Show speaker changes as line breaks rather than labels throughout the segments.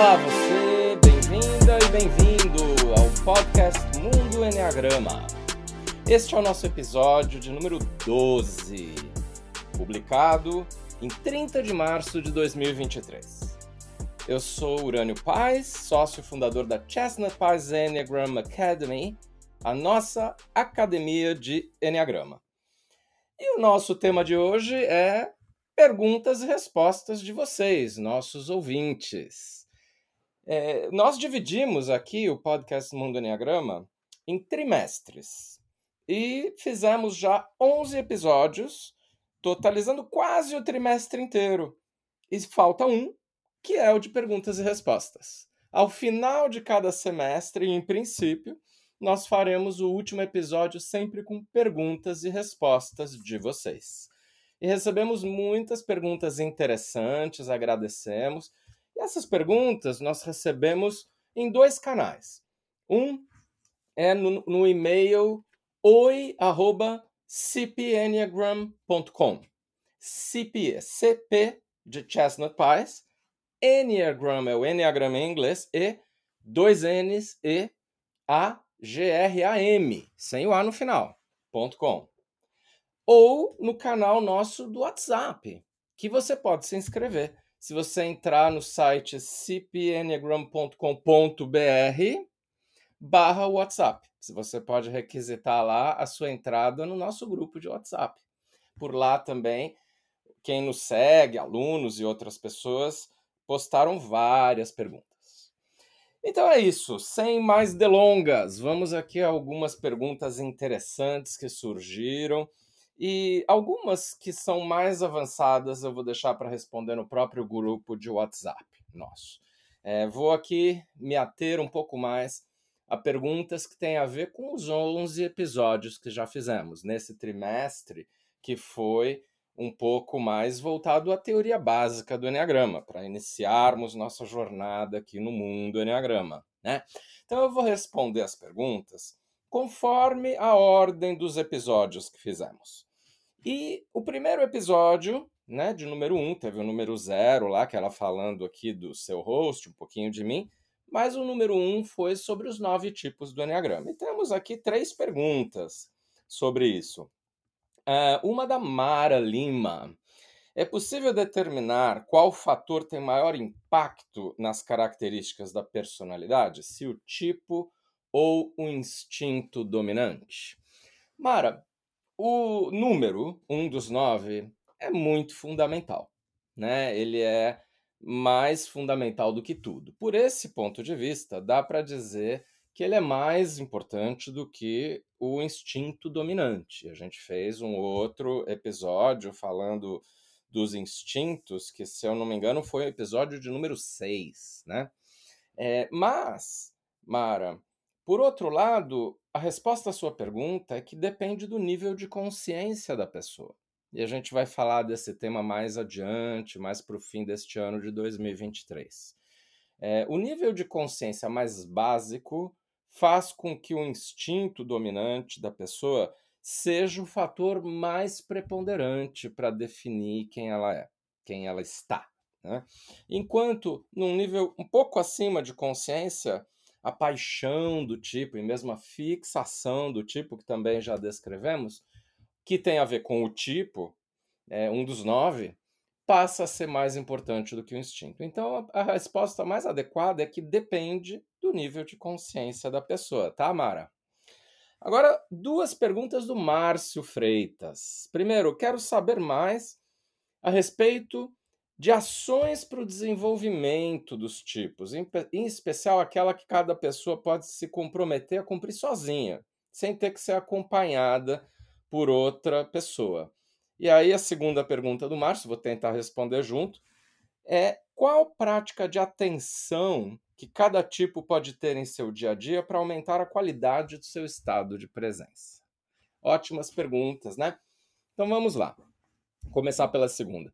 Olá, você, bem-vinda e bem-vindo ao podcast Mundo Enneagrama. Este é o nosso episódio de número 12, publicado em 30 de março de 2023. Eu sou Urânio Paz, sócio fundador da Chestnut Paz Enneagram Academy, a nossa academia de Enneagrama. E o nosso tema de hoje é perguntas e respostas de vocês, nossos ouvintes. É, nós dividimos aqui o podcast Mundo Enneagrama em trimestres e fizemos já 11 episódios, totalizando quase o trimestre inteiro. E falta um, que é o de perguntas e respostas. Ao final de cada semestre, em princípio, nós faremos o último episódio sempre com perguntas e respostas de vocês e recebemos muitas perguntas interessantes, agradecemos. Essas perguntas nós recebemos em dois canais. Um é no, no e-mail oi@cpenneagram.com. CP é CP de Chestnut Pies, Enneagram é o Enneagram em inglês e dois N's e A G R A M, sem o A no final. .com ou no canal nosso do WhatsApp, que você pode se inscrever. Se você entrar no site cpenneagram.com.br barra WhatsApp. Se você pode requisitar lá a sua entrada no nosso grupo de WhatsApp. Por lá também, quem nos segue, alunos e outras pessoas, postaram várias perguntas. Então é isso, sem mais delongas, vamos aqui a algumas perguntas interessantes que surgiram e algumas que são mais avançadas eu vou deixar para responder no próprio grupo de WhatsApp nosso. É, vou aqui me ater um pouco mais a perguntas que têm a ver com os 11 episódios que já fizemos nesse trimestre, que foi um pouco mais voltado à teoria básica do Enneagrama, para iniciarmos nossa jornada aqui no mundo Enneagrama. Né? Então eu vou responder as perguntas conforme a ordem dos episódios que fizemos. E o primeiro episódio, né, de número 1, um, teve o número 0 lá, que ela falando aqui do seu host, um pouquinho de mim, mas o número 1 um foi sobre os nove tipos do Enneagrama. E temos aqui três perguntas sobre isso. Uh, uma da Mara Lima. É possível determinar qual fator tem maior impacto nas características da personalidade, se o tipo ou o instinto dominante? Mara, o número, um dos nove, é muito fundamental. Né? Ele é mais fundamental do que tudo. Por esse ponto de vista, dá para dizer que ele é mais importante do que o instinto dominante. A gente fez um outro episódio falando dos instintos, que, se eu não me engano, foi o episódio de número 6, né? É, mas, Mara, por outro lado, a resposta à sua pergunta é que depende do nível de consciência da pessoa. E a gente vai falar desse tema mais adiante, mais para o fim deste ano de 2023. É, o nível de consciência mais básico faz com que o instinto dominante da pessoa seja o fator mais preponderante para definir quem ela é, quem ela está. Né? Enquanto, num nível um pouco acima de consciência, a paixão do tipo e mesmo a fixação do tipo, que também já descrevemos, que tem a ver com o tipo, é, um dos nove, passa a ser mais importante do que o instinto. Então, a, a resposta mais adequada é que depende do nível de consciência da pessoa, tá, Mara? Agora, duas perguntas do Márcio Freitas. Primeiro, quero saber mais a respeito de ações para o desenvolvimento dos tipos, em, em, especial aquela que cada pessoa pode se comprometer a cumprir sozinha, sem ter que ser acompanhada por outra pessoa. E aí a segunda pergunta do Márcio, vou tentar responder junto, é qual prática de atenção que cada tipo pode ter em seu dia a dia para aumentar a qualidade do seu estado de presença? Ótimas perguntas, né? Então vamos lá. Vou começar pela segunda.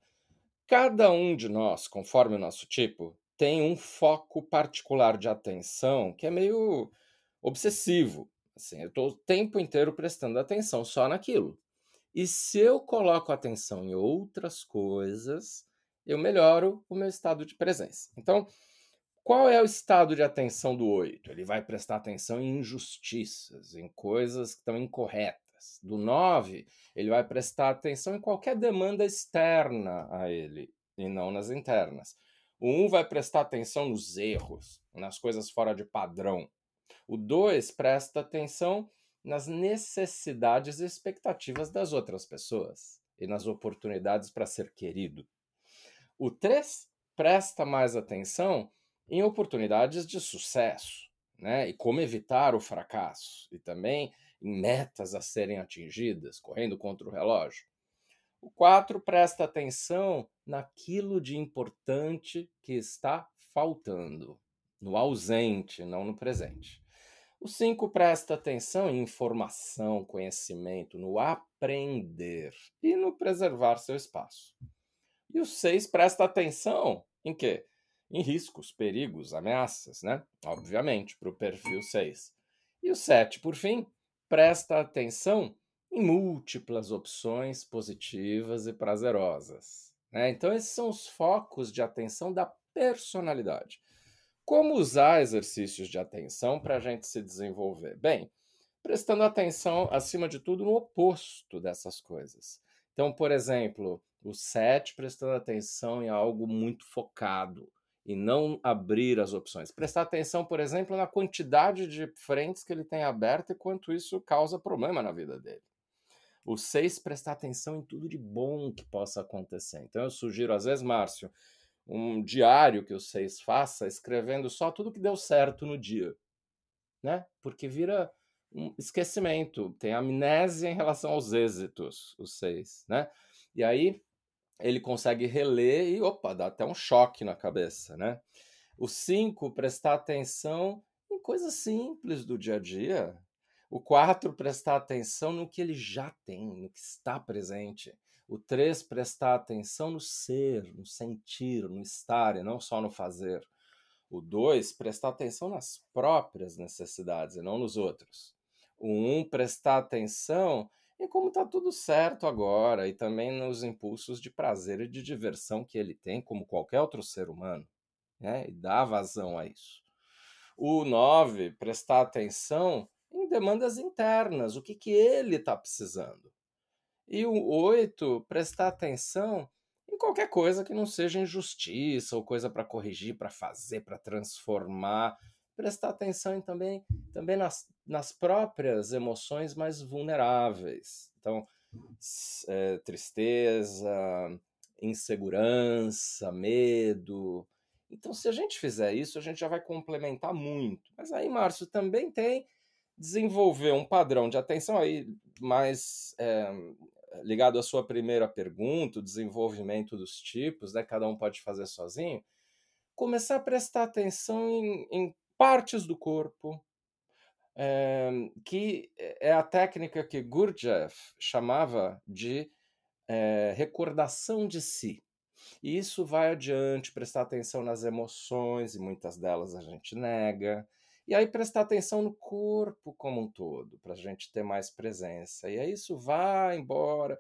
Cada um de nós, conforme o nosso tipo, tem um foco particular de atenção que é meio obsessivo. Assim, eu estou o tempo inteiro prestando atenção só naquilo. E se eu coloco atenção em outras coisas, eu melhoro o meu estado de presença. Então, Qual é o estado de atenção do 8? Ele vai prestar atenção em injustiças, em coisas que estão incorretas. Do 9, ele vai prestar atenção em qualquer demanda externa a ele e não nas internas. O 1 vai prestar atenção nos erros, nas coisas fora de padrão. O 2 presta atenção nas necessidades e expectativas das outras pessoas e nas oportunidades para ser querido. O 3 presta mais atenção em oportunidades de sucesso, né? E como evitar o fracasso, e também em metas a serem atingidas, correndo contra o relógio. O 4 presta atenção naquilo de importante que está faltando, no ausente, não no presente. O 5 presta atenção em informação, conhecimento, no aprender e no preservar seu espaço. E o 6 presta atenção em quê? em riscos, perigos, ameaças, né? Obviamente, para o perfil 6. E o 7, por fim, presta atenção em múltiplas opções positivas e prazerosas. Né? Então, esses são os focos de atenção da personalidade. Como usar exercícios de atenção para a gente se desenvolver? Bem, prestando atenção, acima de tudo, no oposto dessas coisas. Então, por exemplo, o 7 prestando atenção em algo muito focado, e não abrir as opções. Prestar atenção, por exemplo, na quantidade de frentes que ele tem aberto e quanto isso causa problema na vida dele. O seis, prestar atenção em tudo de bom que possa acontecer. Então, eu sugiro, às vezes, Márcio, um diário que o seis faça, escrevendo só tudo que deu certo no dia. Né? Porque vira um esquecimento, tem amnésia em relação aos êxitos, o seis. Né? E aí, ele consegue reler e, opa, dá até um choque na cabeça, né? O 5, prestar atenção em coisas simples do dia a dia. O 4, prestar atenção no que ele já tem, no que está presente. O 3, prestar atenção no ser, no sentir, no estar e não só no fazer. O 2, prestar atenção nas próprias necessidades e não nos outros. O 1, um, prestar atenção e como está tudo certo agora, e também nos impulsos de prazer e de diversão que ele tem, como qualquer outro ser humano, né? e dá vazão a isso. O 9, prestar atenção em demandas internas, o que, que ele está precisando. E o 8, prestar atenção em qualquer coisa que não seja injustiça ou coisa para corrigir, para fazer, para transformar. Prestar atenção em também, também nas, nas próprias emoções mais vulneráveis. Então, é, tristeza, insegurança, medo. Então, se a gente fizer isso, a gente já vai complementar muito. Mas aí, Márcio, também tem desenvolver um padrão de atenção aí mais é, ligado à sua primeira pergunta, o desenvolvimento dos tipos, né? Cada um pode fazer sozinho. Começar a prestar atenção em, em partes do corpo, que é a técnica que Gurdjieff chamava de é, recordação de si. E isso vai adiante, prestar atenção nas emoções, e muitas delas a gente nega. E aí prestar atenção no corpo como um todo, para a gente ter mais presença. E aí isso vai embora,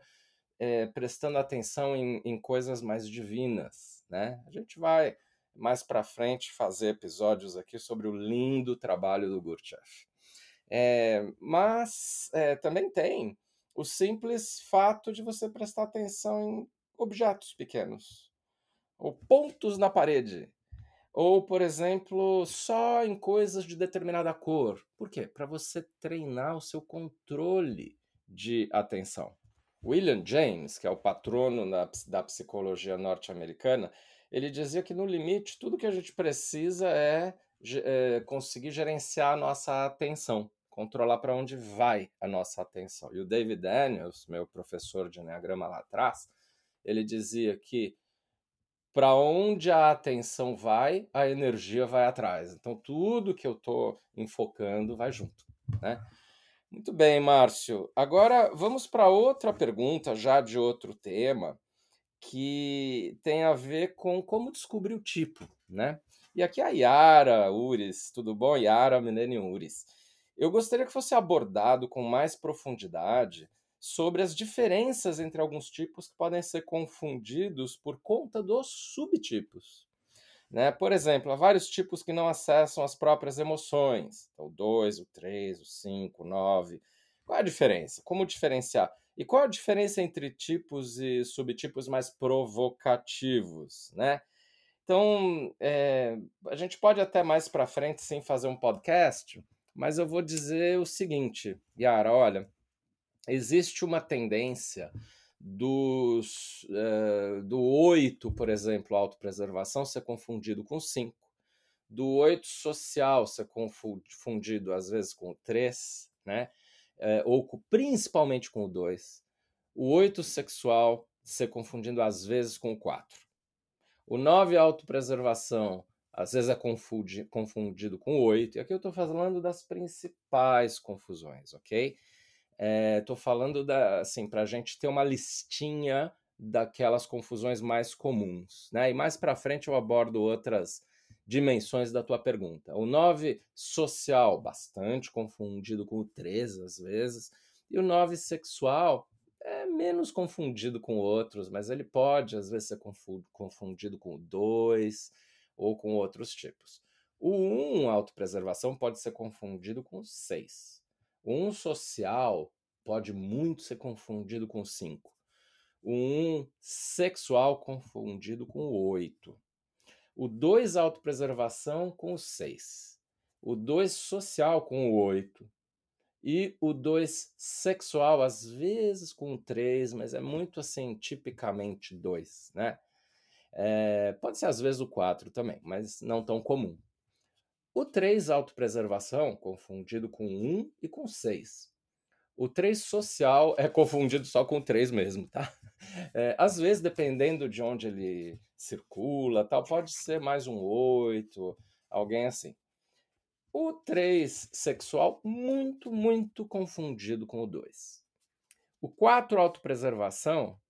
é, prestando atenção em, em coisas mais divinas. Né? A gente vai mais para frente fazer episódios aqui sobre o lindo trabalho do Gurdjieff. É, mas é, também tem o simples fato de você prestar atenção em objetos pequenos, ou pontos na parede, ou, por exemplo, só em coisas de determinada cor. Por quê? Para você treinar o seu controle de atenção. William James, que é o patrono da, da psicologia norte-americana, ele dizia que no limite tudo que a gente precisa é, é conseguir gerenciar a nossa atenção controlar para onde vai a nossa atenção. E o David Daniels, meu professor de Enneagrama lá atrás, ele dizia que para onde a atenção vai, a energia vai atrás. Então, tudo que eu estou enfocando vai junto. Né? Muito bem, Márcio. Agora vamos para outra pergunta, já de outro tema, que tem a ver com como descobrir o tipo. Né? E aqui a Yara Uris, tudo bom? Yara Millennium Uris. Eu gostaria que fosse abordado com mais profundidade sobre as diferenças entre alguns tipos que podem ser confundidos por conta dos subtipos. Né? Por exemplo, há vários tipos que não acessam as próprias emoções. Então, o 2, o 3, o 5, o 9. Qual é a diferença? Como diferenciar? E qual a diferença entre tipos e subtipos mais provocativos, né? Então, é, a gente pode até mais para frente sim fazer um podcast, mas eu vou dizer o seguinte, Yara, olha, existe uma tendência dos, uh, do 8, por exemplo, autopreservação, ser confundido com 5, do 8 social ser confundido às vezes com o 3, né? Uh, ou com, principalmente com o 2. O 8 sexual ser confundido às vezes com o 4. O 9 autopreservação às vezes é confundi, confundido com o 8. E aqui eu estou falando das principais confusões, ok? Estou é, falando da, assim, para a gente ter uma listinha daquelas confusões mais comuns, né? E mais para frente eu abordo outras dimensões da tua pergunta. O 9 social, bastante confundido com o 3 às vezes, e o 9 sexual menos confundido com outros, mas ele pode às vezes ser confundido com o 2 ou com outros tipos. O 1 autopreservação pode ser confundido com o 6. O 1 social pode muito ser confundido com 5. O 1 sexual confundido com o 8. O 2 autopreservação com o 6. O 2 social com o 8. E o 2 sexual, às vezes com o 3, mas é muito assim, tipicamente 2, né? É, pode ser às vezes o 4 também, mas não tão comum. O 3 autopreservação, confundido com 1 e com 6. O 3 social é confundido só com o 3 mesmo, tá? É, às vezes, dependendo de onde ele circula, tal, pode ser mais um 8, alguém assim. O 3 sexual, muito, muito confundido com o 2. O 4 autopreservação,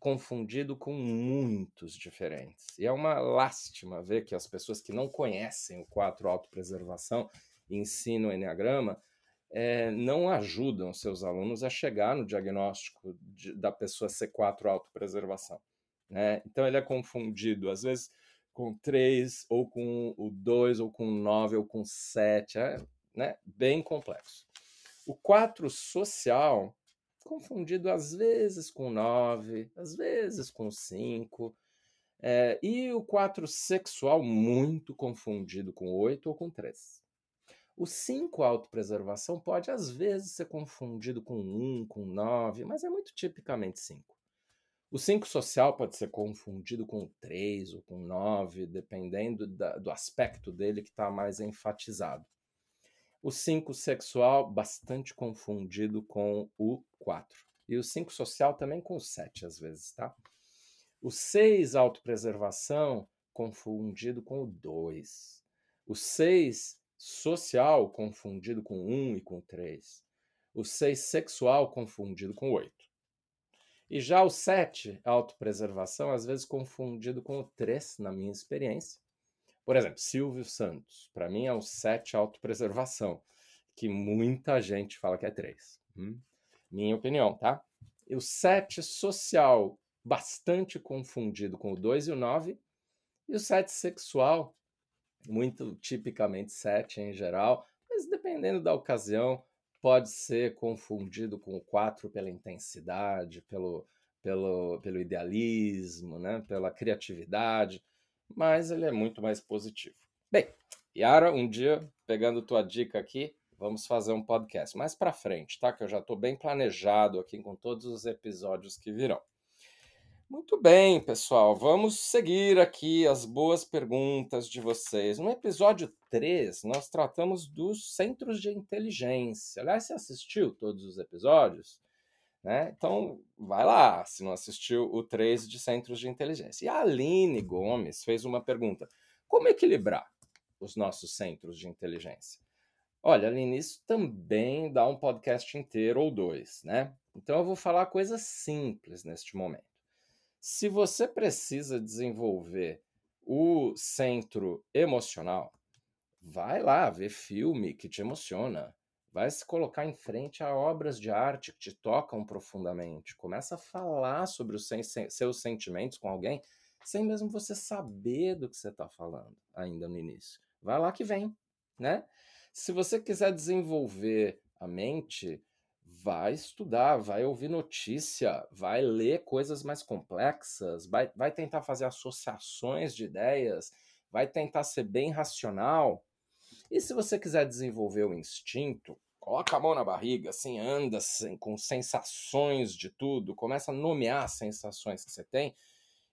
confundido com muitos diferentes. E é uma lástima ver que as pessoas que não conhecem o 4 autopreservação e ensinam o Enneagrama é, não ajudam seus alunos a chegar no diagnóstico de, da pessoa C4 autopreservação. Né? Então ele é confundido, às vezes, com 3, ou com o 2, ou com 9, ou com 7, é né? bem complexo. O 4 social, confundido às vezes com 9, às vezes com 5, é, e o 4 sexual, muito confundido com 8 ou com 3. O 5 autopreservação pode às vezes ser confundido com 1, com 9, mas é muito tipicamente 5. O 5 social pode ser confundido com 3 ou com 9, dependendo da, do aspecto dele que está mais enfatizado. O 5 sexual, bastante confundido com o 4. E o 5 social também com o 7, às vezes, tá? O 6 autopreservação, confundido com o 2. O 6 social confundido com 1 e com 3. O 6 sexual confundido com 8. E já o 7, autopreservação, às vezes confundido com o 3, na minha experiência. Por exemplo, Silvio Santos, para mim é o 7 autopreservação, que muita gente fala que é 3. Hum? Minha opinião, tá? E o 7 social, bastante confundido com o 2 e o 9. E o 7 sexual, muito tipicamente 7 em geral, mas dependendo da ocasião, pode ser confundido com o 4 pela intensidade, pelo, pelo, pelo idealismo, né? pela criatividade, mas ele é muito mais positivo. Bem, Yara, um dia, pegando tua dica aqui, vamos fazer um podcast mais para frente, tá? Que eu já estou bem planejado aqui com todos os episódios que virão. Muito bem, pessoal, vamos seguir aqui as boas perguntas de vocês. No episódio 3, nós tratamos dos centros de inteligência. Aliás, você assistiu todos os episódios? Né? Então, vai lá, se não assistiu o 3 de centros de inteligência. E a Aline Gomes fez uma pergunta: como equilibrar os nossos centros de inteligência? Olha, Aline, isso também dá um podcast inteiro ou dois, né? Então eu vou falar coisas simples neste momento. Se você precisa desenvolver o centro emocional, vai lá ver filme que te emociona. Vai se colocar em frente a obras de arte que te tocam profundamente. Começa a falar sobre os seus sentimentos com alguém sem mesmo você saber do que você está falando ainda no início. Vai lá que vem, né? Se você quiser desenvolver a mente, vai estudar, vai ouvir notícia, vai ler coisas mais complexas, vai, vai tentar fazer associações de ideias, vai tentar ser bem racional. E se você quiser desenvolver o instinto, coloca a mão na barriga, assim, anda assim, com sensações de tudo, começa a nomear as sensações que você tem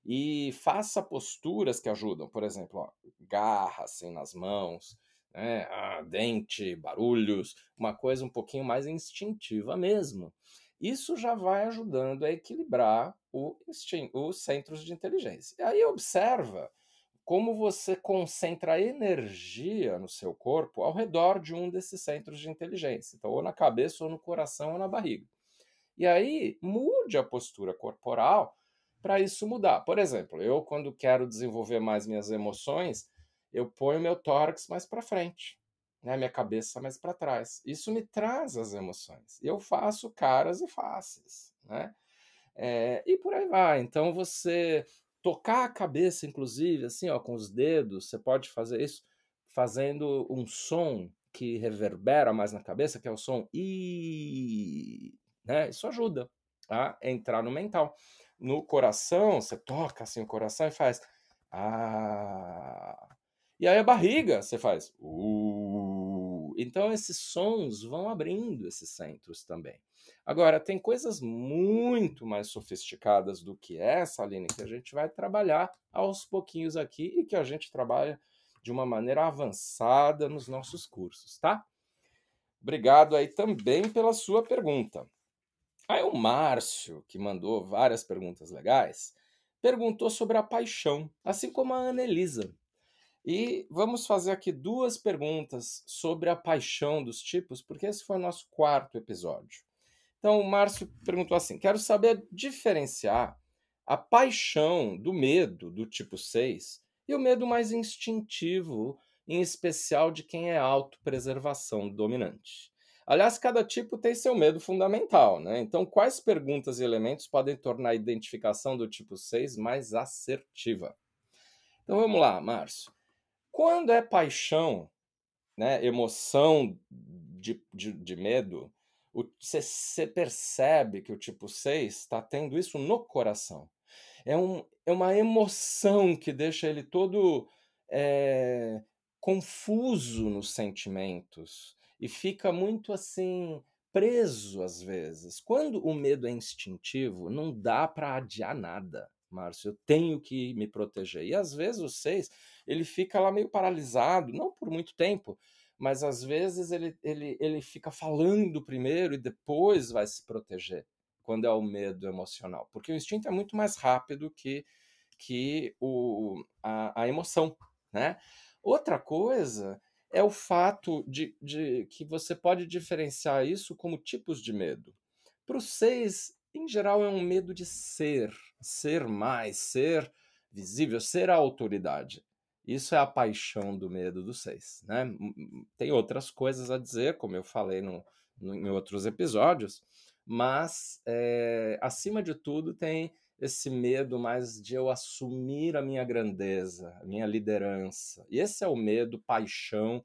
e faça posturas que ajudam. Por exemplo, ó, garra assim nas mãos, né? Ah, dente, barulhos, uma coisa um pouquinho mais instintiva mesmo. Isso já vai ajudando a equilibrar os centros de inteligência. E aí observa como você concentra energia no seu corpo ao redor de um desses centros de inteligência. Então, ou na cabeça, ou no coração, ou na barriga. E aí, mude a postura corporal para isso mudar. Por exemplo, eu, quando quero desenvolver mais minhas emoções, eu ponho meu tórax mais para frente, né, minha cabeça mais para trás. Isso me traz as emoções. Eu faço caras e faces, né? É, e por aí vai. Então você tocar a cabeça, inclusive, assim, ó, com os dedos, você pode fazer isso fazendo um som que reverbera mais na cabeça, que é o som i, né? Isso ajuda a entrar no mental. No coração, você toca assim o coração e faz ah, e aí a barriga você faz. Uh, então esses sons vão abrindo esses centros também. Agora, tem coisas muito mais sofisticadas do que essa, Aline, que a gente vai trabalhar aos pouquinhos aqui e que a gente trabalha de uma maneira avançada nos nossos cursos, tá? Obrigado aí também pela sua pergunta. Aí o Márcio, que mandou várias perguntas legais, perguntou sobre a paixão, assim como a Anelisa. E vamos fazer aqui duas perguntas sobre a paixão dos tipos, porque esse foi o nosso quarto episódio. Então, o Márcio perguntou assim: quero saber diferenciar a paixão do medo do tipo 6 e o medo mais instintivo, em especial de quem é autopreservação dominante. Aliás, cada tipo tem seu medo fundamental, né? Então, quais perguntas e elementos podem tornar a identificação do tipo 6 mais assertiva? Então vamos lá, Márcio. Quando é paixão, né, emoção de, de, de medo, você percebe que o tipo 6 está tendo isso no coração. É, um, é uma emoção que deixa ele todo é, confuso nos sentimentos e fica muito assim preso às vezes. Quando o medo é instintivo, não dá para adiar nada. Márcio, eu tenho que me proteger. E às vezes o 6, ele fica lá meio paralisado, não por muito tempo, mas às vezes ele, ele, ele fica falando primeiro e depois vai se proteger, quando é o medo emocional. Porque o instinto é muito mais rápido que, que o, a, a emoção, né? Outra coisa é o fato de, de que você pode diferenciar isso como tipos de medo. Para o 6, em geral, é um medo de ser, ser mais, ser visível, ser a autoridade. Isso é a paixão do medo do seis. Né? Tem outras coisas a dizer, como eu falei no, no em outros episódios, mas é, acima de tudo tem esse medo mais de eu assumir a minha grandeza, a minha liderança. E esse é o medo, paixão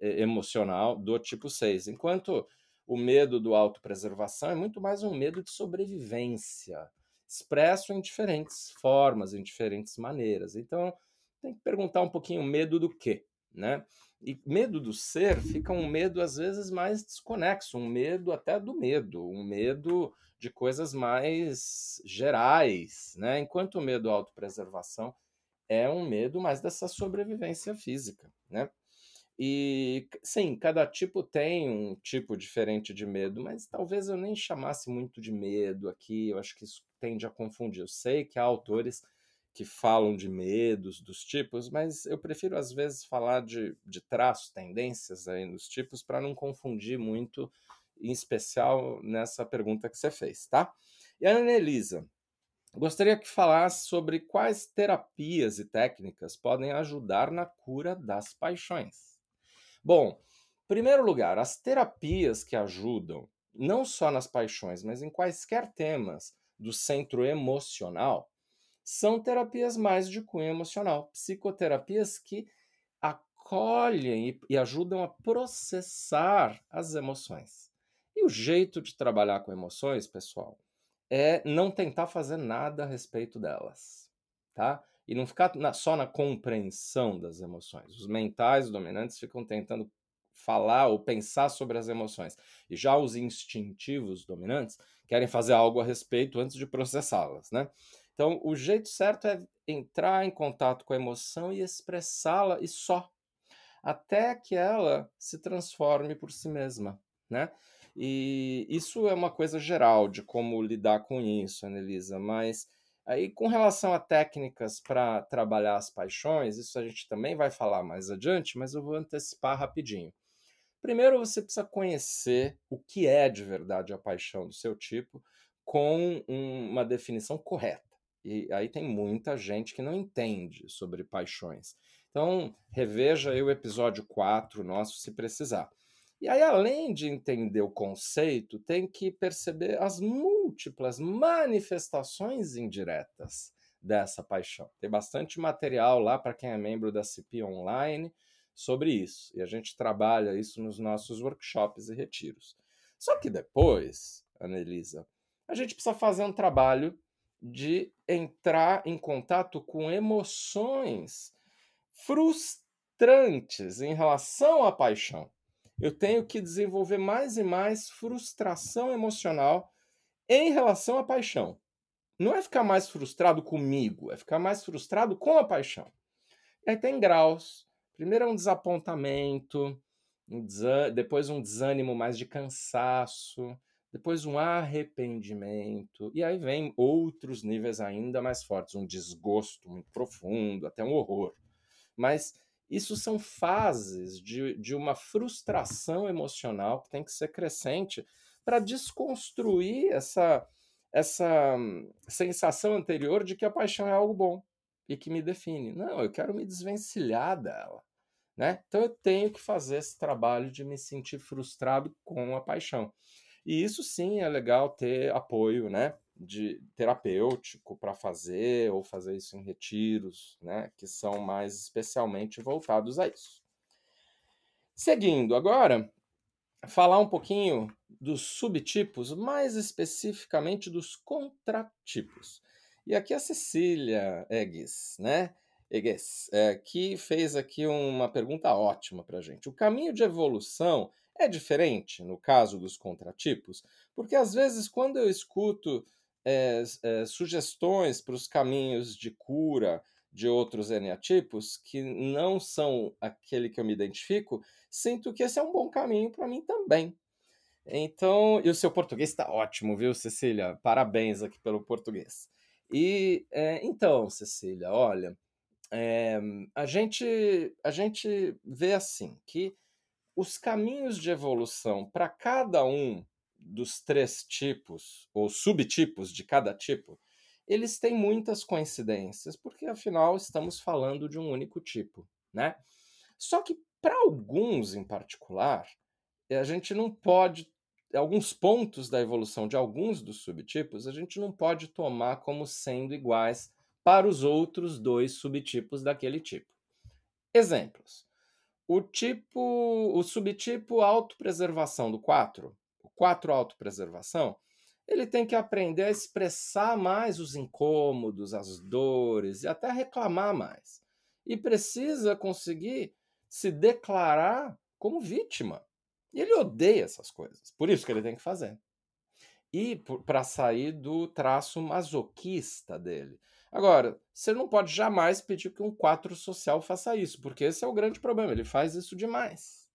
emocional do tipo 6. Enquanto o medo do autopreservação é muito mais um medo de sobrevivência, expresso em diferentes formas, em diferentes maneiras. Então, tem que perguntar um pouquinho medo do quê, né? E medo do ser fica um medo às vezes mais desconexo, um medo até do medo, um medo de coisas mais gerais, né? Enquanto o medo à autopreservação é um medo mais dessa sobrevivência física, né? E sim, cada tipo tem um tipo diferente de medo, mas talvez eu nem chamasse muito de medo aqui, eu acho que isso tende a confundir. Eu sei que há autores que falam de medos dos tipos, mas eu prefiro às vezes falar de, de traços, tendências aí nos tipos, para não confundir muito, em especial nessa pergunta que você fez, tá? E a Anelisa, gostaria que falasse sobre quais terapias e técnicas podem ajudar na cura das paixões. Bom, em primeiro lugar, as terapias que ajudam, não só nas paixões, mas em quaisquer temas do centro emocional, são terapias mais de cunho emocional, psicoterapias que acolhem e, e ajudam a processar as emoções. E o jeito de trabalhar com emoções, pessoal, é não tentar fazer nada a respeito delas, tá? E não ficar na, só na compreensão das emoções. Os mentais dominantes ficam tentando falar ou pensar sobre as emoções. E já os instintivos dominantes querem fazer algo a respeito antes de processá-las, né? Então, o jeito certo é entrar em contato com a emoção e expressá-la e só, até que ela se transforme por si mesma, né? E isso é uma coisa geral de como lidar com isso, Anelisa, mas aí com relação a técnicas para trabalhar as paixões, isso a gente também vai falar mais adiante, mas eu vou antecipar rapidinho. Primeiro você precisa conhecer o que é de verdade a paixão do seu tipo com uma definição correta. E aí tem muita gente que não entende sobre paixões. Então, reveja aí o episódio 4 nosso se precisar. E aí, além de entender o conceito, tem que perceber as múltiplas manifestações indiretas dessa paixão. Tem bastante material lá para quem é membro da CP Online sobre isso. E a gente trabalha isso nos nossos workshops e retiros. Só que depois, Anelisa, a gente precisa fazer um trabalho de entrar em contato com emoções frustrantes em relação à paixão. Eu tenho que desenvolver mais e mais frustração emocional em relação à paixão. Não é ficar mais frustrado comigo, é ficar mais frustrado com a paixão. E aí tem graus. Primeiro é um desapontamento, um depois um desânimo mais de cansaço, depois um arrependimento, e aí vem outros níveis ainda mais fortes, um desgosto muito profundo, até um horror. Mas isso são fases de, de uma frustração emocional que tem que ser crescente para desconstruir essa, essa hum, sensação anterior de que a paixão é algo bom e que me define. Não, eu quero me desvencilhar dela. Né? Então eu tenho que fazer esse trabalho de me sentir frustrado com a paixão. E isso sim é legal ter apoio, né? de terapêutico para fazer ou fazer isso em retiros, né, que são mais especialmente voltados a isso. Seguindo agora, falar um pouquinho dos subtipos, mais especificamente dos contratipos. E aqui a Cecília Eggs, né? Eggs, é, que fez aqui uma pergunta ótima para gente. O caminho de evolução é diferente no caso dos contratipos? Porque às vezes, quando eu escuto é, é, sugestões para os caminhos de cura de outros eneatipos que não são aquele que eu me identifico, sinto que esse é um bom caminho para mim também. Então, e o seu português está ótimo, viu, Cecília? Parabéns aqui pelo português. E é, então, Cecília, olha, a gente a gente vê assim que os caminhos de evolução para cada um dos três tipos, ou subtipos de cada tipo, eles têm muitas coincidências, porque afinal estamos falando de um único tipo, né? Só que para alguns em particular, a gente não pode alguns pontos da evolução de alguns dos subtipos, a gente não pode tomar como sendo iguais para os outros dois subtipos daquele tipo. Exemplos. O tipo, o subtipo autopreservação do 4 quatro autopreservação, ele tem que aprender a expressar mais os incômodos, as dores e até reclamar mais. E precisa conseguir se declarar como vítima. E ele odeia essas coisas. Por isso que ele tem que fazer. E para sair do traço masoquista dele. Agora, você não pode jamais pedir que um 4 social faça isso, porque esse é o grande problema. Ele faz isso demais.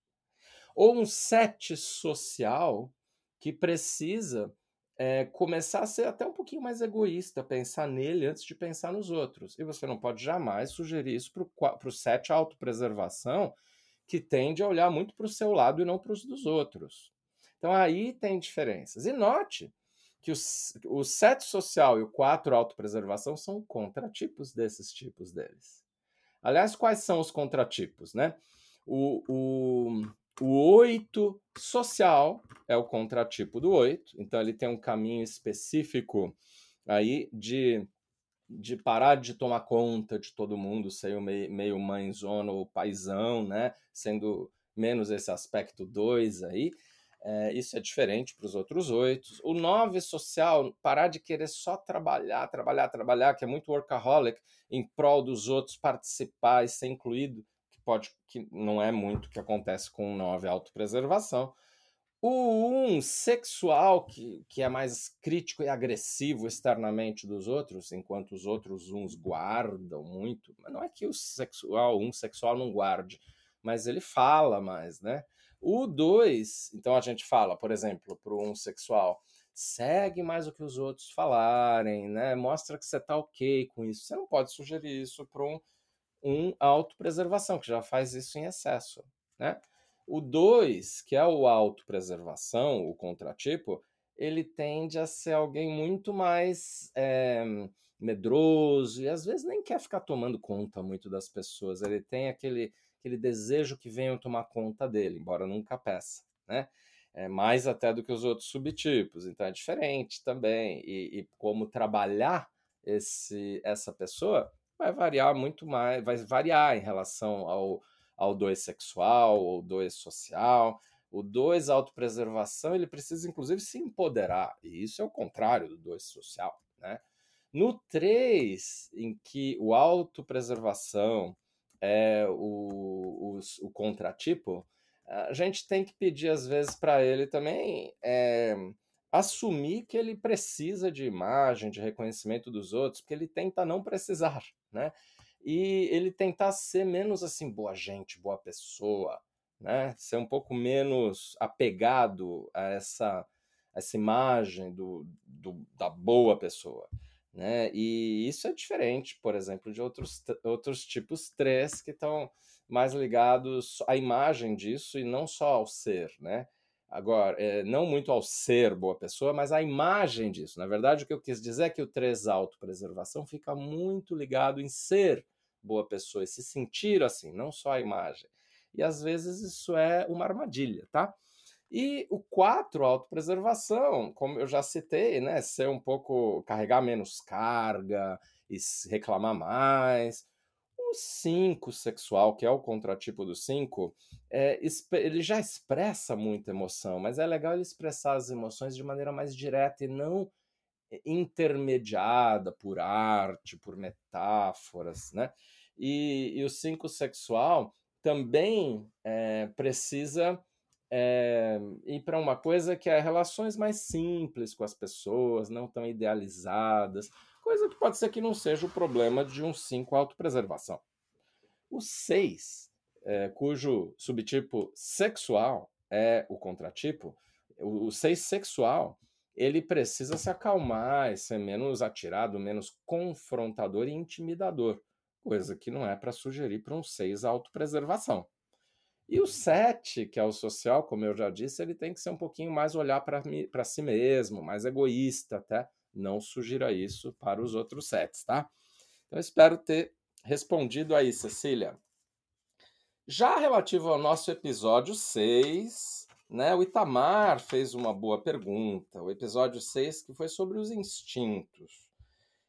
Ou um 7 social que precisa é, começar a ser até um pouquinho mais egoísta, pensar nele antes de pensar nos outros. E você não pode jamais sugerir isso para o set autopreservação, que tende a olhar muito para o seu lado e não para os dos outros. Então aí tem diferenças. E note que o, o set social e o 4 autopreservação são contratipos desses tipos deles. Aliás, quais são os contratipos? Né? O, o, o 8 social é o contratipo do 8, então ele tem um caminho específico aí de de parar de tomar conta de todo mundo, ser meio, meio mãezona ou paizão, né? Sendo menos esse aspecto 2 aí. É, isso é diferente para os outros oito. O nove social, parar de querer só trabalhar, trabalhar, trabalhar, que é muito workaholic, em prol dos outros, participar e ser incluído, que pode, que não é muito o que acontece com o nove autopreservação. O um sexual, que, que é mais crítico e agressivo externamente dos outros, enquanto os outros uns guardam muito. Mas não é que o sexual, um sexual não guarde, mas ele fala mais, né? O dois, então a gente fala, por exemplo, para um sexual, segue mais o que os outros falarem, né? Mostra que você tá ok com isso. Você não pode sugerir isso para um, um autopreservação, que já faz isso em excesso, né? O 2, que é o autopreservação, o contratipo, ele tende a ser alguém muito mais é, medroso e às vezes nem quer ficar tomando conta muito das pessoas. Ele tem aquele, aquele desejo que venham tomar conta dele, embora nunca peça, né? É mais até do que os outros subtipos, então é diferente também. E, e como trabalhar esse, essa pessoa vai variar muito mais, vai variar em relação ao, ao 2 sexual ou 2 social. O 2 autopreservação, ele precisa inclusive se empoderar, e isso é o contrário do 2 social, né? No 3, em que o autopreservação é o, o, o contratipo, a gente tem que pedir às vezes para ele também é, assumir que ele precisa de imagem, de reconhecimento dos outros, porque ele tenta não precisar, né? e ele tentar ser menos assim boa gente, boa pessoa, né? Ser um pouco menos apegado a essa essa imagem do, do, da boa pessoa, né? E isso é diferente, por exemplo, de outros, outros tipos três que estão mais ligados à imagem disso e não só ao ser, né? Agora, é, não muito ao ser boa pessoa, mas à imagem disso. Na verdade, o que eu quis dizer é que o 3 autopreservação fica muito ligado em ser boa pessoa e se sentir assim, não só a imagem. E às vezes isso é uma armadilha, tá? E o 4, autopreservação, como eu já citei, né? Ser um pouco. carregar menos carga e reclamar mais. O 5 sexual, que é o contratipo do 5, é, ele já expressa muita emoção, mas é legal ele expressar as emoções de maneira mais direta e não intermediada por arte, por metáforas, né? E, e o cinco sexual também é, precisa é, ir para uma coisa que é relações mais simples com as pessoas, não tão idealizadas, coisa que pode ser que não seja o problema de um 5 autopreservação. O 6, é, cujo subtipo sexual é o contratipo, o 6 sexual ele precisa se acalmar e ser menos atirado, menos confrontador e intimidador, coisa que não é para sugerir para um 6 a autopreservação. E o 7, que é o social, como eu já disse, ele tem que ser um pouquinho mais olhar para si mesmo, mais egoísta até. Não sugira isso para os outros sets, tá? Então, espero ter respondido aí, Cecília. Já relativo ao nosso episódio 6, né? O Itamar fez uma boa pergunta, o episódio 6, que foi sobre os instintos.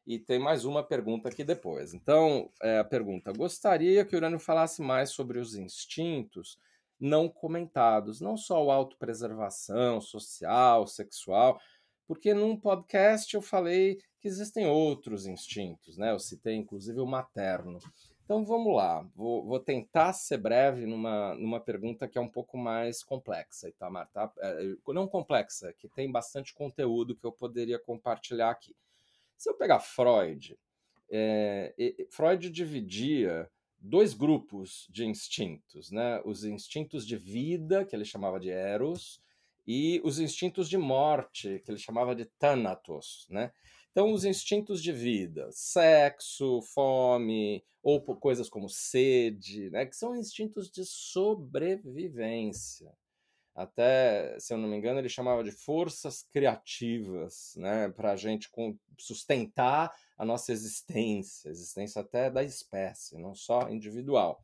E tem mais uma pergunta aqui depois. Então, é, a pergunta: gostaria que o Urânio falasse mais sobre os instintos não comentados, não só o autopreservação social, sexual, porque num podcast eu falei que existem outros instintos, né? Eu citei inclusive o materno. Então vamos lá, vou, vou, tentar ser breve numa, numa pergunta que é um pouco mais complexa, Itamar, tá? É, não complexa, que tem bastante conteúdo que eu poderia compartilhar aqui. Se eu pegar Freud, é, Freud dividia dois grupos de instintos, né? Os instintos de vida, que ele chamava de eros, e os instintos de morte, que ele chamava de thanatos, né? Então, os instintos de vida, sexo, fome, ou coisas como sede, né, que são instintos de sobrevivência. Até, se eu não me engano, ele chamava de forças criativas, né, para a gente sustentar a nossa existência, existência até da espécie, não só individual.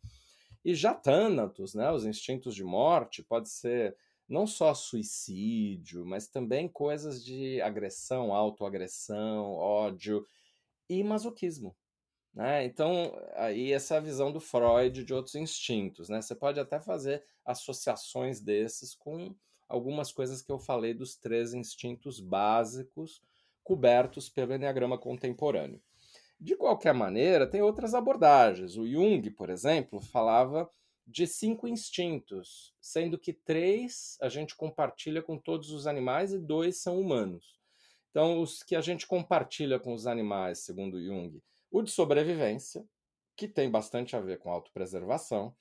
E já Thanatos, né, os instintos de morte, pode ser não só suicídio, mas também coisas de agressão, autoagressão, ódio. e masoquismo. Né? Então, aí essa visão do Freud de outros instintos. Né? Você pode até fazer associações desses com algumas coisas que eu falei dos três instintos básicos cobertos pelo Enneagrama contemporâneo. De qualquer maneira, tem outras abordagens. O Jung, por exemplo, falava de cinco instintos, sendo que três a gente compartilha com todos os animais e dois são humanos. Então, os que a gente compartilha com os animais, segundo Jung, o de sobrevivência, que tem bastante a ver com autopreservação,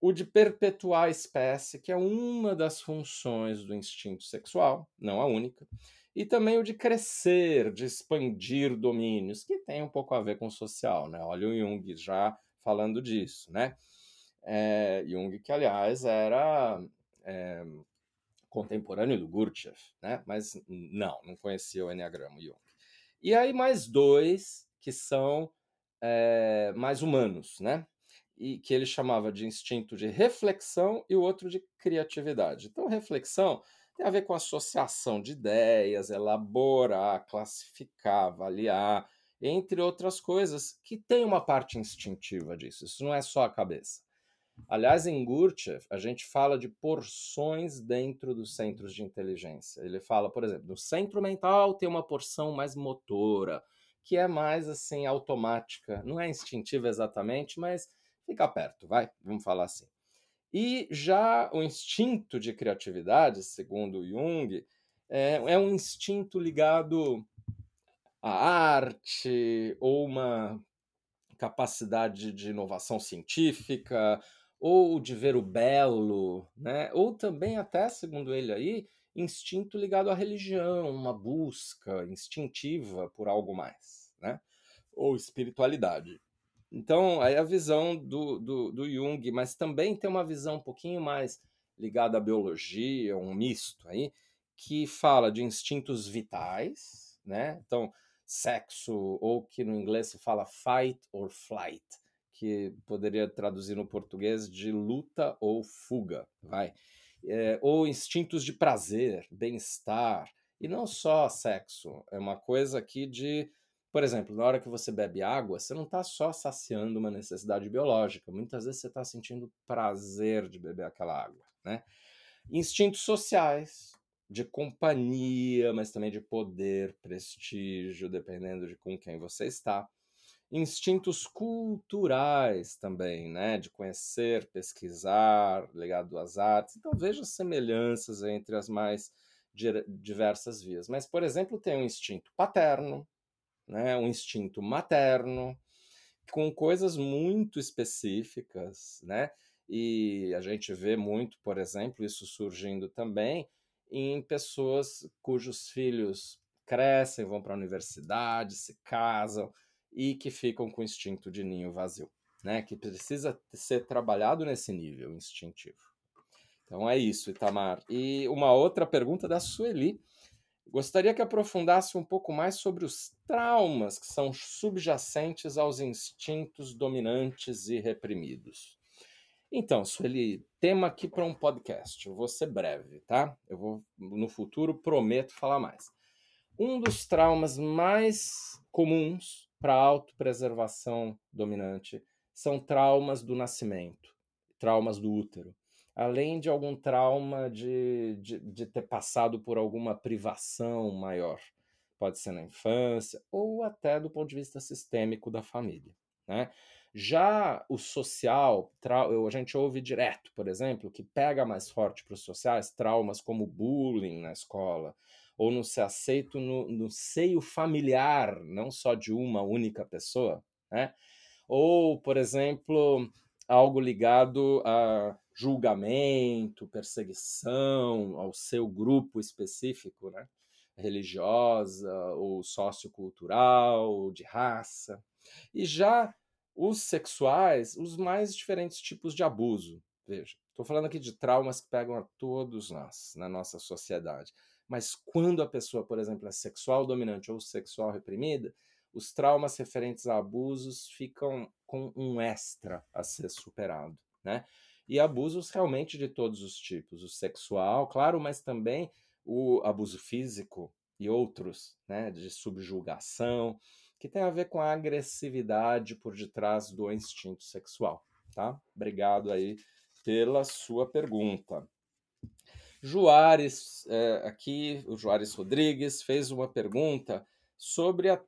o de perpetuar a espécie, que é uma das funções do instinto sexual, não a única, e também o de crescer, de expandir domínios, que tem um pouco a ver com o social, né? Olha o Jung já falando disso, né? É, Jung, que aliás era é, contemporâneo do Gurdjieff, né? Mas não, não conhecia o Enneagrama Jung. E aí mais dois que são é, mais humanos, né? E que ele chamava de instinto de reflexão e o outro de criatividade. Então, reflexão tem a ver com associação de ideias, elaborar, classificar, avaliar, entre outras coisas, que tem uma parte instintiva disso. Isso não é só a cabeça. Aliás, em Gurdjieff, a gente fala de porções dentro dos centros de inteligência. Ele fala, por exemplo, no centro mental tem uma porção mais motora, que é mais assim automática, não é instintiva exatamente, mas fica perto, vai, vamos falar assim. E já o instinto de criatividade, segundo Jung, é, é um instinto ligado à arte ou uma capacidade de inovação científica ou de ver o belo, né? Ou também até, segundo ele aí, instinto ligado à religião, uma busca instintiva por algo mais, né? Ou espiritualidade. Então, aí a visão do, do, do Jung, mas também tem uma visão um pouquinho mais ligada à biologia, um misto aí, que fala de instintos vitais, né? Então, sexo, ou que no inglês se fala fight or flight, que poderia traduzir no português de luta ou fuga, vai é, ou instintos de prazer, bem-estar, e não só sexo. É uma coisa aqui de, por exemplo, na hora que você bebe água, você não está só saciando uma necessidade biológica, muitas vezes você está sentindo prazer de beber aquela água, né? Instintos sociais, de companhia, mas também de poder, prestígio, dependendo de com quem você está instintos culturais também, né? De conhecer, pesquisar, ligado às artes. Então veja semelhanças entre as mais diversas vias. Mas, por exemplo, tem um instinto paterno, né? Um instinto materno, com coisas muito específicas, né? E a gente vê muito, por exemplo, isso surgindo também em pessoas cujos filhos crescem, vão para a universidade, se casam, e que ficam com instinto de ninho vazio, né? Que precisa ser trabalhado nesse nível instintivo. Então é isso, Itamar. E uma outra pergunta da Sueli. Gostaria que aprofundasse um pouco mais sobre os traumas que são subjacentes aos instintos dominantes e reprimidos. Então, Sueli, tema aqui para um podcast. Eu vou ser breve, tá? Eu vou, no futuro, prometo falar mais. Um dos traumas mais comuns para a autopreservação dominante são traumas do nascimento, traumas do útero, além de algum trauma de, de, de ter passado por alguma privação maior. Pode ser na infância ou até do ponto de vista sistêmico da família. Né? Já o social, a gente ouve direto, por exemplo, que pega mais forte para os sociais traumas como bullying na escola, ou não ser aceito no, no seio familiar, não só de uma única pessoa, né? Ou, por exemplo, algo ligado a julgamento, perseguição ao seu grupo específico, né? religiosa ou sociocultural, de raça. E já os sexuais, os mais diferentes tipos de abuso. Veja, estou falando aqui de traumas que pegam a todos nós, na nossa sociedade. Mas quando a pessoa, por exemplo, é sexual dominante ou sexual reprimida, os traumas referentes a abusos ficam com um extra a ser superado, né? E abusos realmente de todos os tipos, o sexual, claro, mas também o abuso físico e outros, né, de subjugação, que tem a ver com a agressividade por detrás do instinto sexual, tá? Obrigado aí pela sua pergunta. Juarez, é, aqui, o Juarez Rodrigues, fez uma pergunta sobre a,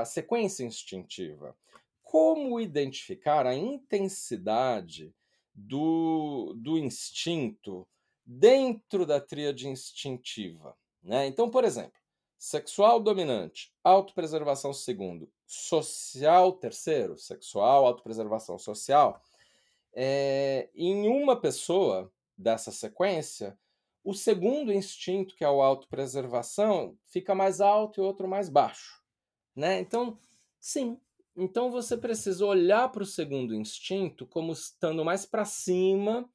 a sequência instintiva. Como identificar a intensidade do, do instinto dentro da tríade instintiva? Né? Então, por exemplo, sexual dominante, autopreservação segundo, social terceiro, sexual, autopreservação social, é, em uma pessoa dessa sequência, o segundo instinto, que é o autopreservação, fica mais alto e outro mais baixo. Né? Então, sim. Então você precisa olhar para o segundo instinto como estando mais para cima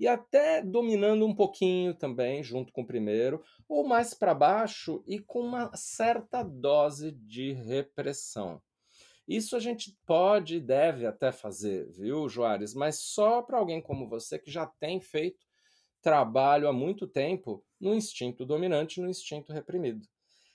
e até dominando um pouquinho também, junto com o primeiro, ou mais para baixo e com uma certa dose de repressão. Isso a gente pode e deve até fazer, viu, Joares? Mas só para alguém como você que já tem feito trabalho há muito tempo no instinto dominante, no instinto reprimido.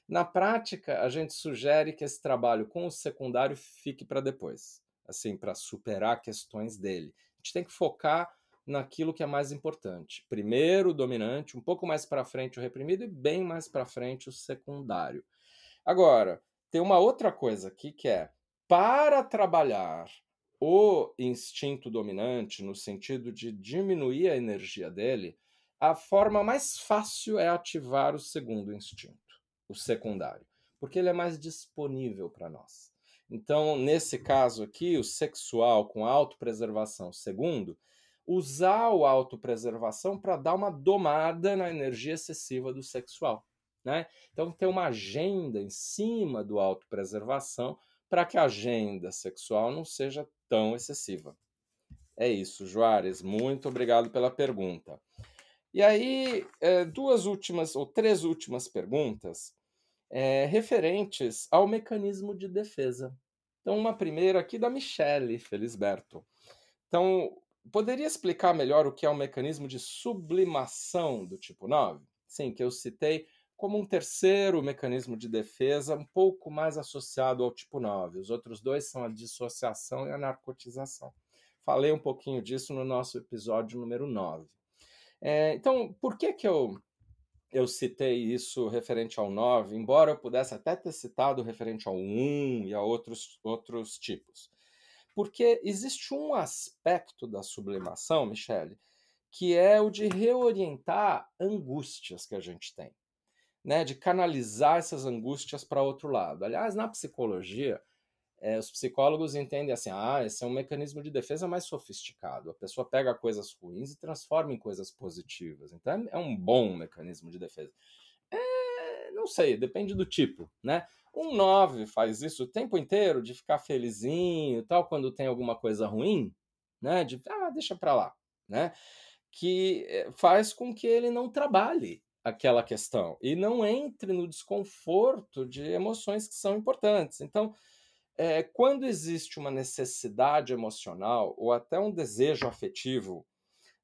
Na prática, a gente sugere que esse trabalho com o secundário fique para depois, assim, para superar questões dele. A gente tem que focar naquilo que é mais importante. Primeiro o dominante, um pouco mais para frente o reprimido e bem mais para frente o secundário. Agora, tem uma outra coisa aqui que é para trabalhar o instinto dominante, no sentido de diminuir a energia dele, a forma mais fácil é ativar o segundo instinto, o secundário, porque ele é mais disponível para nós. Então, nesse caso aqui, o sexual com autopreservação segundo, usar o autopreservação para dar uma domada na energia excessiva do sexual. Né? Então, ter uma agenda em cima do autopreservação para que a agenda sexual não seja tão excessiva. É isso, Juarez. Muito obrigado pela pergunta. E aí, é, duas últimas, ou três últimas perguntas é, referentes ao mecanismo de defesa. Então, uma primeira aqui da Michele Felisberto. Então, poderia explicar melhor o que é o mecanismo de sublimação do tipo 9? Sim, que eu citei como um terceiro mecanismo de defesa, um pouco mais associado ao tipo 9. Os outros dois são a dissociação e a narcotização. Falei um pouquinho disso no nosso episódio número 9. É, então, por que, que eu, eu citei isso referente ao 9, embora eu pudesse até ter citado referente ao 1 e a outros, outros tipos? Porque existe um aspecto da sublimação, Michele, que é o de reorientar angústias que a gente tem né, de canalizar essas angústias para outro lado. Aliás, na psicologia, é, os psicólogos entendem assim: ah, esse é um mecanismo de defesa mais sofisticado. A pessoa pega coisas ruins e transforma em coisas positivas. Então, é um bom mecanismo de defesa. É, não sei, depende do tipo, né? Um 9 faz isso o tempo inteiro, de ficar felizinho tal, quando tem alguma coisa ruim, né? De, ah, deixa para lá, né? Que eh, faz com que ele não trabalhe aquela questão e não entre no desconforto de emoções que são importantes. Então, é, quando existe uma necessidade emocional ou até um desejo afetivo,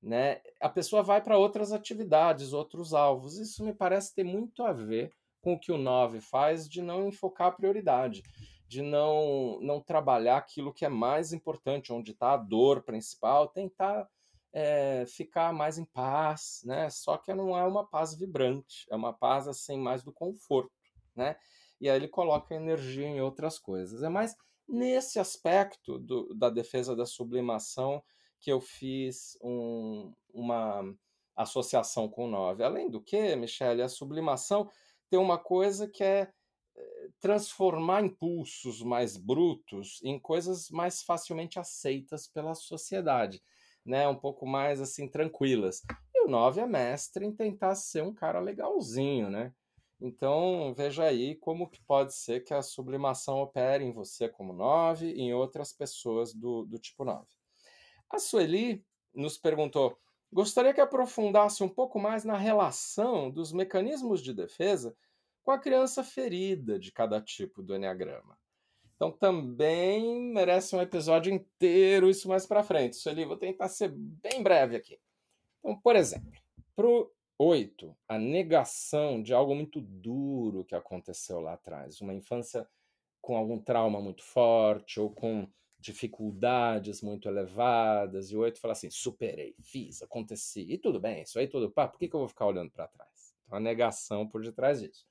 né, a pessoa vai para outras atividades, outros alvos. Isso me parece ter muito a ver com o que o 9 faz de não enfocar a prioridade, de não, não trabalhar aquilo que é mais importante, onde está a dor principal, tentar é, ficar mais em paz, né? Só que não é uma paz vibrante, é uma paz assim mais do conforto, né? E aí ele coloca energia em outras coisas. É mais nesse aspecto do, da defesa da sublimação que eu fiz um, uma associação com o 9. Além do que, Michele, a sublimação tem uma coisa que é eh, transformar impulsos mais brutos em coisas mais facilmente aceitas pela sociedade né, um pouco mais assim tranquilas. E o 9 é mestre em tentar ser um cara legalzinho, né? Então, veja aí como que pode ser que a sublimação opere em você como 9 e em outras pessoas do, do tipo 9. A Sueli nos perguntou: gostaria que aprofundasse um pouco mais na relação dos mecanismos de defesa com a criança ferida de cada tipo do Enneagrama. Então também merece um episódio inteiro isso mais para frente. Isso ali, vou tentar ser bem breve aqui. Então, por exemplo, para o 8, a negação de algo muito duro que aconteceu lá atrás, uma infância com algum trauma muito forte ou com dificuldades muito elevadas, e o oito fala assim: superei, fiz, aconteci, e tudo bem, isso aí tudo, pá, por que, que eu vou ficar olhando para trás? Então, a negação por detrás disso.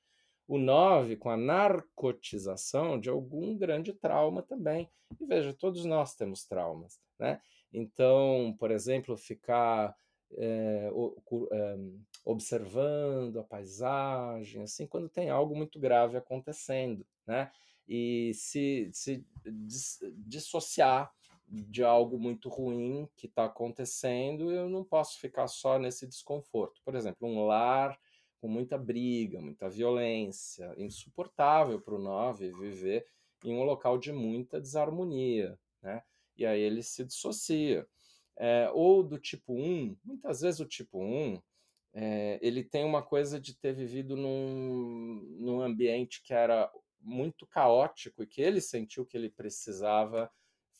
O nove com a narcotização de algum grande trauma também. E veja, todos nós temos traumas, né? Então, por exemplo, ficar é, observando a paisagem, assim, quando tem algo muito grave acontecendo, né? E se, se dissociar de algo muito ruim que está acontecendo, eu não posso ficar só nesse desconforto. Por exemplo, um lar com muita briga, muita violência, insuportável para o 9 viver em um local de muita desarmonia, né? E aí ele se dissocia. É, ou do tipo 1, muitas vezes o tipo 1 é, ele tem uma coisa de ter vivido num, num ambiente que era muito caótico e que ele sentiu que ele precisava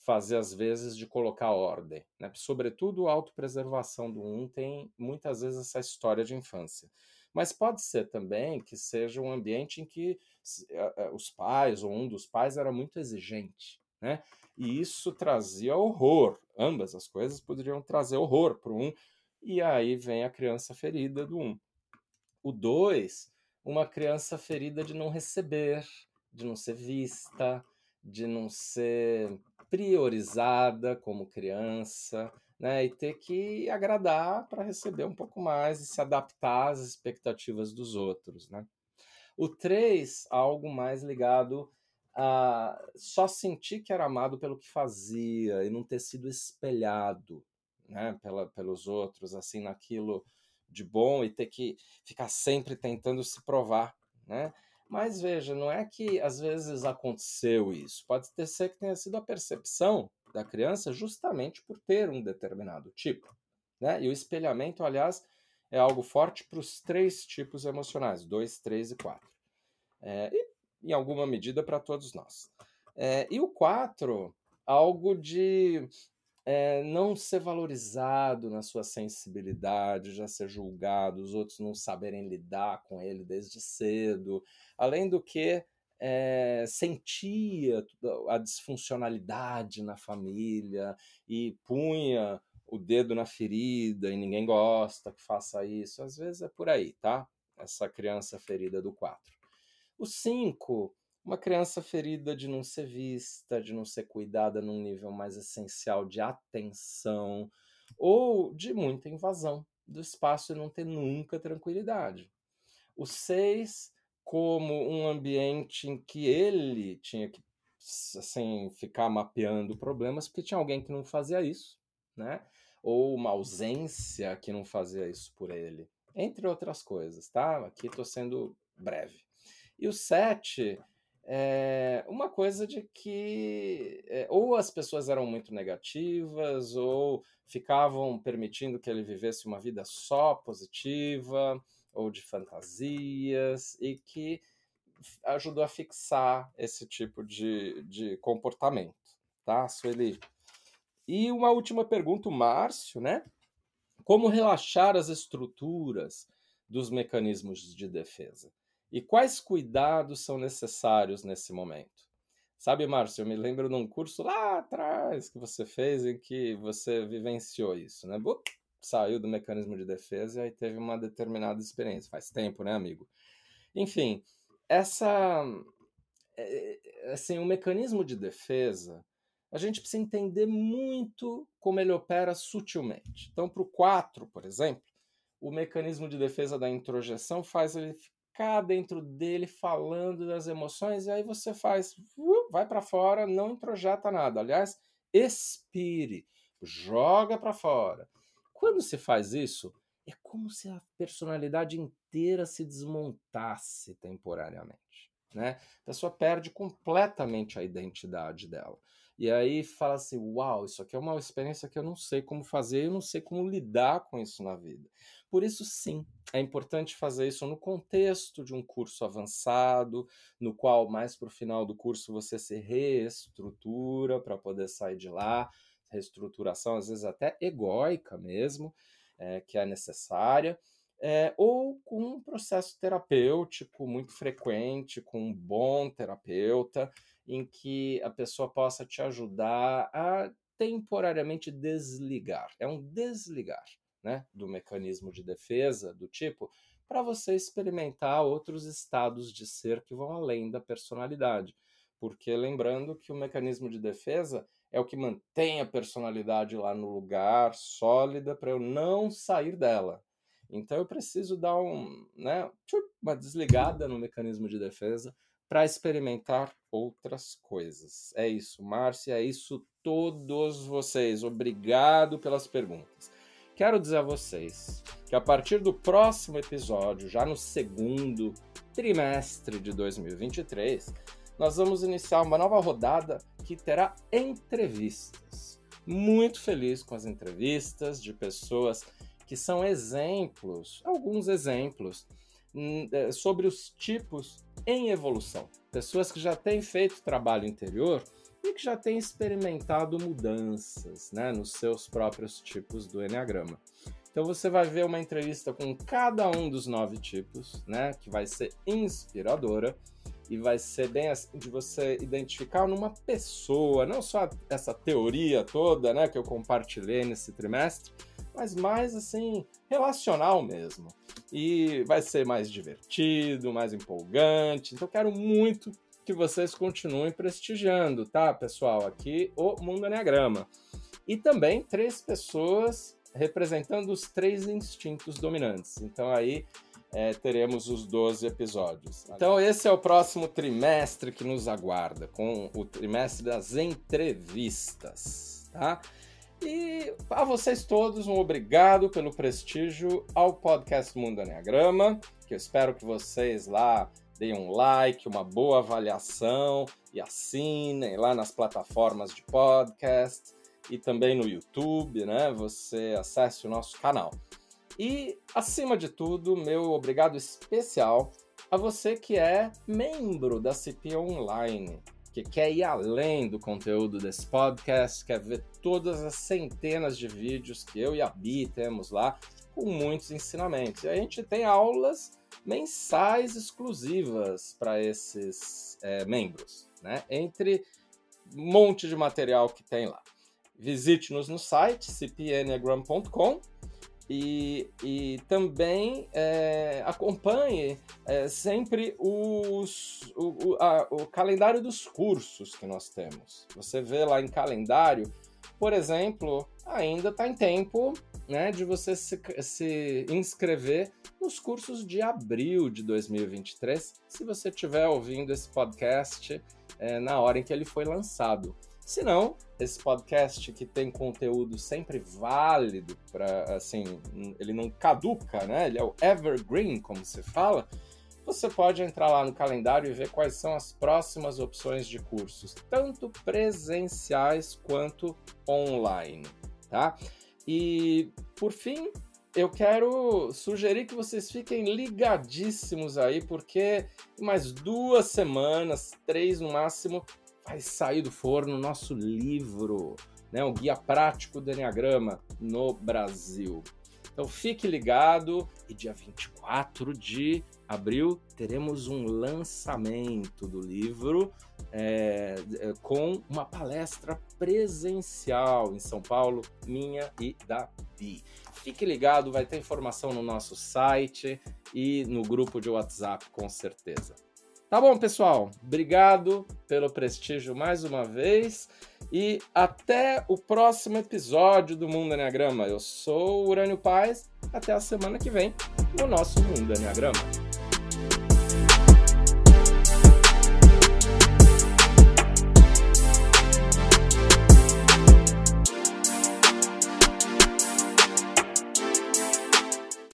fazer às vezes de colocar ordem. Né? Sobretudo a autopreservação do um tem muitas vezes essa história de infância. Mas pode ser também que seja um ambiente em que os pais ou um dos pais era muito exigente. Né? E isso trazia horror. Ambas as coisas poderiam trazer horror para um. E aí vem a criança ferida do um. O dois, uma criança ferida de não receber, de não ser vista, de não ser priorizada como criança, né? E ter que agradar para receber um pouco mais e se adaptar às expectativas dos outros, né? O 3, algo mais ligado a só sentir que era amado pelo que fazia e não ter sido espelhado, né, pela, pelos outros, assim, naquilo de bom e ter que ficar sempre tentando se provar, né? Mas veja, não é que às vezes aconteceu isso. Pode ter ser que tenha sido a percepção da criança justamente por ter um determinado tipo. Né? E o espelhamento, aliás, é algo forte para os três tipos emocionais: dois, três e quatro. É, e, em alguma medida, para todos nós. É, e o quatro, algo de é, não ser valorizado na sua sensibilidade, já ser julgado, os outros não saberem lidar com ele desde cedo, além do que é, sentia a disfuncionalidade na família e punha o dedo na ferida e ninguém gosta que faça isso. Às vezes é por aí, tá? Essa criança ferida do 4. O 5 uma criança ferida de não ser vista, de não ser cuidada num nível mais essencial de atenção, ou de muita invasão do espaço e não ter nunca tranquilidade. O seis, como um ambiente em que ele tinha que assim, ficar mapeando problemas, porque tinha alguém que não fazia isso, né? Ou uma ausência que não fazia isso por ele, entre outras coisas, tá? Aqui estou sendo breve. E o sete é uma coisa de que é, ou as pessoas eram muito negativas ou ficavam permitindo que ele vivesse uma vida só positiva ou de fantasias e que ajudou a fixar esse tipo de, de comportamento, tá, Sueli? E uma última pergunta, o Márcio, né? Como relaxar as estruturas dos mecanismos de defesa? E quais cuidados são necessários nesse momento? Sabe, Márcio, eu me lembro num curso lá atrás que você fez em que você vivenciou isso, né? Saiu do mecanismo de defesa e teve uma determinada experiência. Faz tempo, né, amigo? Enfim, essa. É, é, assim, o mecanismo de defesa, a gente precisa entender muito como ele opera sutilmente. Então, para o 4, por exemplo, o mecanismo de defesa da introjeção faz ele ficar dentro dele falando das emoções e aí você faz, uh, vai para fora, não introjeta nada. Aliás, expire, joga para fora. Quando se faz isso, é como se a personalidade inteira se desmontasse temporariamente. Né? A pessoa perde completamente a identidade dela. E aí fala assim: uau, isso aqui é uma experiência que eu não sei como fazer, eu não sei como lidar com isso na vida. Por isso, sim, é importante fazer isso no contexto de um curso avançado, no qual, mais para o final do curso, você se reestrutura para poder sair de lá. Reestruturação, às vezes até egóica mesmo, é, que é necessária. É, ou com um processo terapêutico muito frequente, com um bom terapeuta, em que a pessoa possa te ajudar a temporariamente desligar. É um desligar né, do mecanismo de defesa do tipo para você experimentar outros estados de ser que vão além da personalidade. Porque lembrando que o mecanismo de defesa é o que mantém a personalidade lá no lugar, sólida, para eu não sair dela. Então eu preciso dar um, né, uma desligada no mecanismo de defesa para experimentar outras coisas. É isso, Márcia, é isso todos vocês. Obrigado pelas perguntas. Quero dizer a vocês que a partir do próximo episódio, já no segundo trimestre de 2023, nós vamos iniciar uma nova rodada que terá entrevistas. Muito feliz com as entrevistas de pessoas que são exemplos, alguns exemplos, hum, é, sobre os tipos em evolução. Pessoas que já têm feito trabalho interior e que já têm experimentado mudanças né, nos seus próprios tipos do Enneagrama. Então você vai ver uma entrevista com cada um dos nove tipos, né, que vai ser inspiradora e vai ser bem assim de você identificar numa pessoa, não só essa teoria toda, né, que eu compartilhei nesse trimestre, mas mais assim, relacional mesmo. E vai ser mais divertido, mais empolgante. Então quero muito que vocês continuem prestigiando, tá, pessoal? Aqui o Mundo Enneagrama. E também três pessoas representando os três instintos dominantes. Então aí é, teremos os 12 episódios. Então esse é o próximo trimestre que nos aguarda, com o trimestre das entrevistas, tá? E a vocês todos, um obrigado pelo prestígio ao podcast Mundo Enneagrama, que eu espero que vocês lá deem um like, uma boa avaliação e assinem lá nas plataformas de podcast e também no YouTube, né? Você acesse o nosso canal. E, acima de tudo, meu obrigado especial a você que é membro da CP Online que quer ir além do conteúdo desse podcast, quer ver todas as centenas de vídeos que eu e a Bi temos lá, com muitos ensinamentos. E a gente tem aulas mensais exclusivas para esses é, membros, né? Entre um monte de material que tem lá. Visite-nos no site cpnagram.com e, e também é, acompanhe é, sempre os, o, o, a, o calendário dos cursos que nós temos. Você vê lá em calendário, por exemplo, ainda está em tempo né, de você se, se inscrever nos cursos de abril de 2023, se você estiver ouvindo esse podcast é, na hora em que ele foi lançado. Se não, esse podcast que tem conteúdo sempre válido para assim, ele não caduca, né? Ele é o evergreen, como se fala. Você pode entrar lá no calendário e ver quais são as próximas opções de cursos, tanto presenciais quanto online, tá? E por fim, eu quero sugerir que vocês fiquem ligadíssimos aí, porque mais duas semanas, três no máximo, vai sair do forno o nosso livro, né, o Guia Prático do Enneagrama no Brasil. Então fique ligado e dia 24 de abril teremos um lançamento do livro é, é, com uma palestra presencial em São Paulo, minha e da Bi. Fique ligado, vai ter informação no nosso site e no grupo de WhatsApp, com certeza. Tá bom, pessoal? Obrigado pelo prestígio mais uma vez e até o próximo episódio do Mundo Enneagrama. Eu sou o Urânio Paz. Até a semana que vem no nosso Mundo Enneagrama.